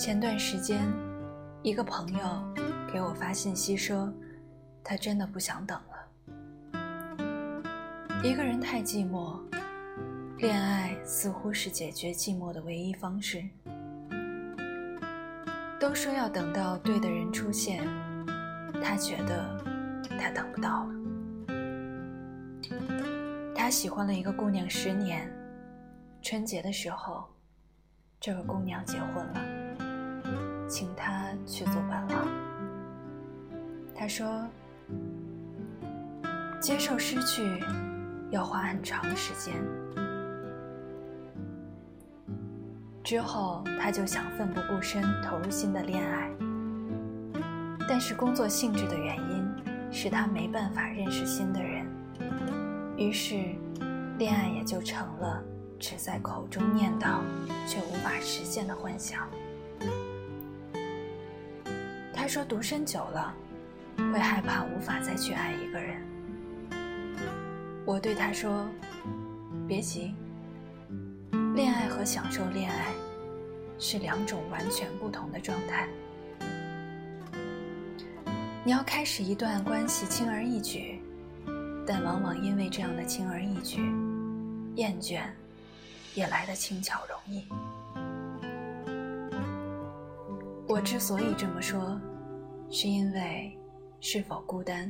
前段时间，一个朋友给我发信息说，他真的不想等了。一个人太寂寞，恋爱似乎是解决寂寞的唯一方式。都说要等到对的人出现，他觉得他等不到了。他喜欢了一个姑娘十年，春节的时候。这个姑娘结婚了，请他去做伴郎。他说：“接受失去要花很长的时间。”之后，他就想奋不顾身投入新的恋爱，但是工作性质的原因使他没办法认识新的人，于是，恋爱也就成了。只在口中念叨，却无法实现的幻想。说：“独身久了，会害怕无法再去爱一个人。”我对他说：“别急，恋爱和享受恋爱是两种完全不同的状态。你要开始一段关系轻而易举，但往往因为这样的轻而易举，厌倦。”也来得轻巧容易。我之所以这么说，是因为是否孤单，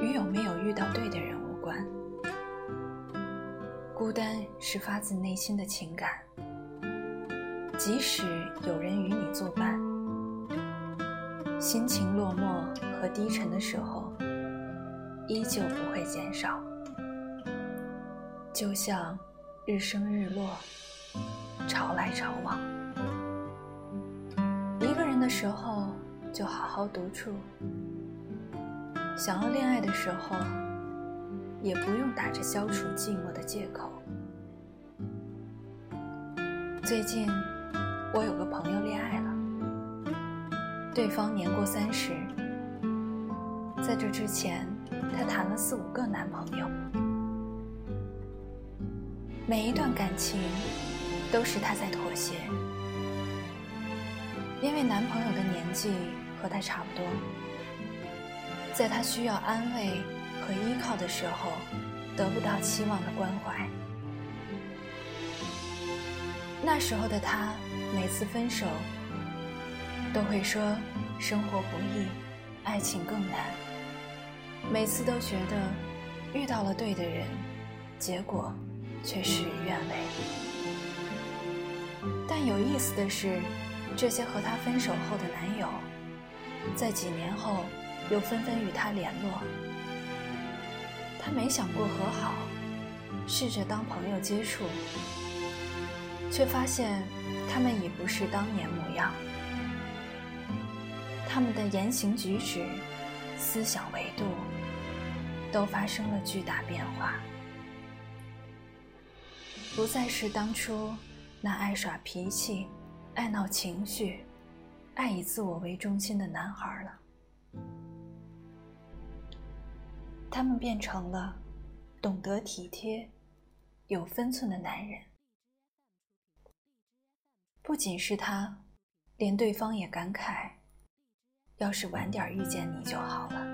与有没有遇到对的人无关。孤单是发自内心的情感，即使有人与你作伴，心情落寞和低沉的时候，依旧不会减少。就像。日升日落，潮来潮往。一个人的时候，就好好独处；想要恋爱的时候，也不用打着消除寂寞的借口。最近，我有个朋友恋爱了，对方年过三十，在这之前，他谈了四五个男朋友。每一段感情，都是她在妥协，因为男朋友的年纪和他差不多，在他需要安慰和依靠的时候，得不到期望的关怀。那时候的他，每次分手，都会说生活不易，爱情更难。每次都觉得遇到了对的人，结果。却事与愿违。但有意思的是，这些和他分手后的男友，在几年后又纷纷与他联络。他没想过和好，试着当朋友接触，却发现他们已不是当年模样。他们的言行举止、思想维度，都发生了巨大变化。不再是当初那爱耍脾气、爱闹情绪、爱以自我为中心的男孩了。他们变成了懂得体贴、有分寸的男人。不仅是他，连对方也感慨：要是晚点遇见你就好了。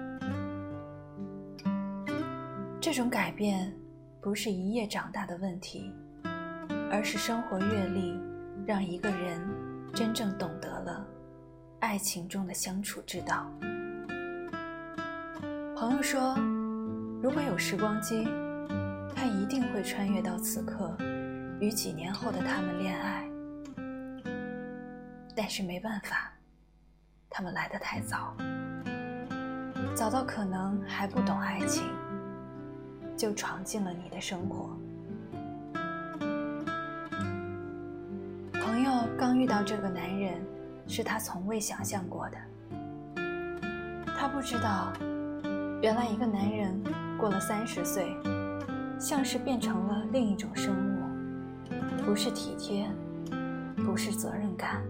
这种改变不是一夜长大的问题。而是生活阅历，让一个人真正懂得了爱情中的相处之道。朋友说，如果有时光机，他一定会穿越到此刻，与几年后的他们恋爱。但是没办法，他们来得太早，早到可能还不懂爱情，就闯进了你的生活。朋友刚遇到这个男人，是他从未想象过的。他不知道，原来一个男人过了三十岁，像是变成了另一种生物，不是体贴，不是责任感，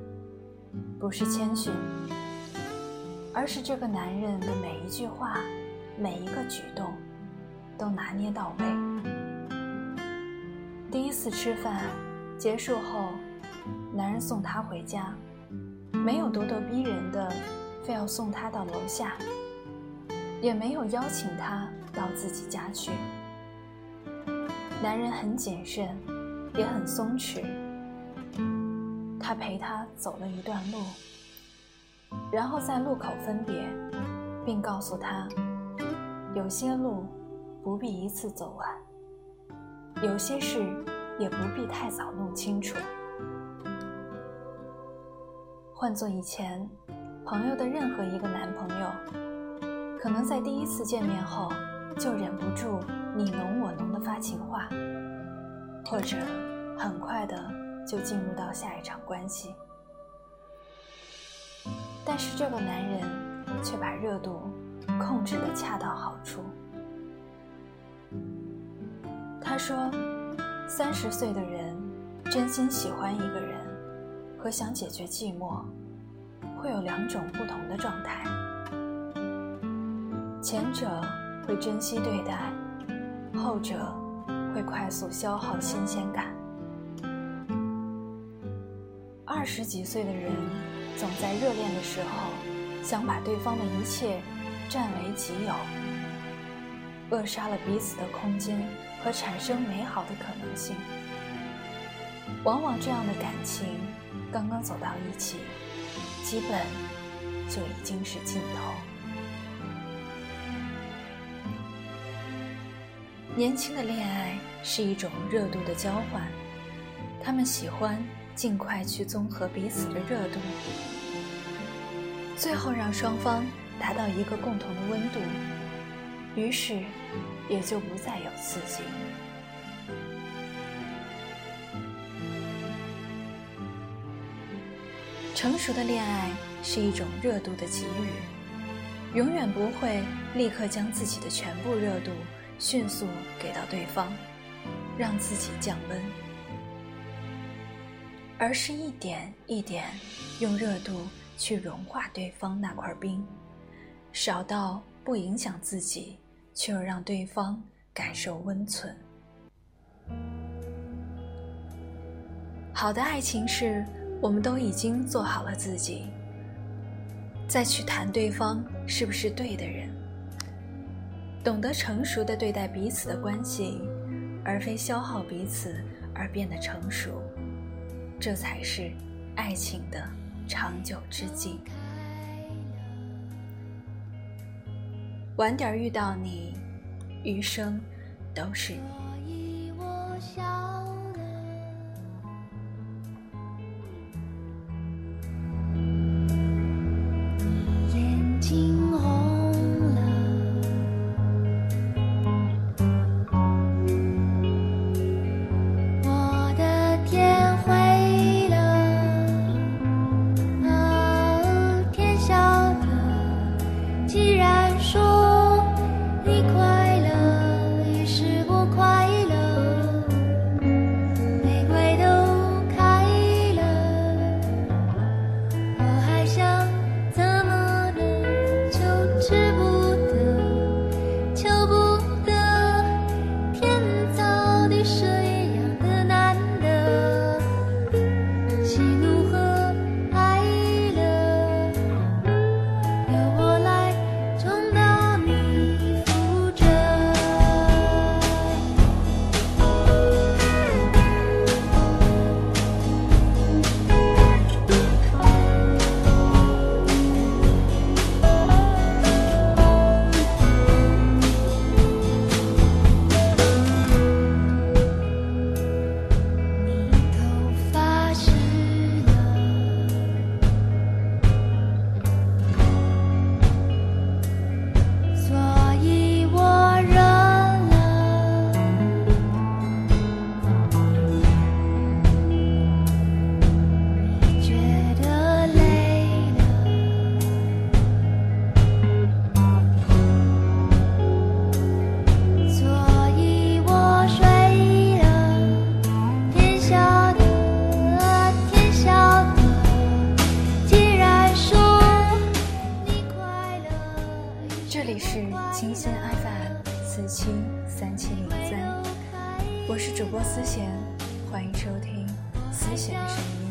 不是谦逊，而是这个男人的每一句话、每一个举动，都拿捏到位。第一次吃饭结束后。男人送她回家，没有咄咄逼人的非要送他到楼下，也没有邀请他到自己家去。男人很谨慎，也很松弛。他陪他走了一段路，然后在路口分别，并告诉他，有些路不必一次走完，有些事也不必太早弄清楚。换做以前，朋友的任何一个男朋友，可能在第一次见面后就忍不住你侬我侬的发情话，或者很快的就进入到下一场关系。但是这个男人却把热度控制的恰到好处。他说：“三十岁的人真心喜欢一个人。”和想解决寂寞，会有两种不同的状态。前者会珍惜对待，后者会快速消耗新鲜感。二十几岁的人总在热恋的时候想把对方的一切占为己有，扼杀了彼此的空间和产生美好的可能性。往往这样的感情。刚刚走到一起，基本就已经是尽头。年轻的恋爱是一种热度的交换，他们喜欢尽快去综合彼此的热度，最后让双方达到一个共同的温度，于是也就不再有刺激。成熟的恋爱是一种热度的给予，永远不会立刻将自己的全部热度迅速给到对方，让自己降温，而是一点一点用热度去融化对方那块冰，少到不影响自己，却又让对方感受温存。好的爱情是。我们都已经做好了自己，再去谈对方是不是对的人，懂得成熟的对待彼此的关系，而非消耗彼此而变得成熟，这才是爱情的长久之计。晚点遇到你，余生都是你。一心爱的人四七三七零三。我是主播思贤欢迎收听思贤的声音。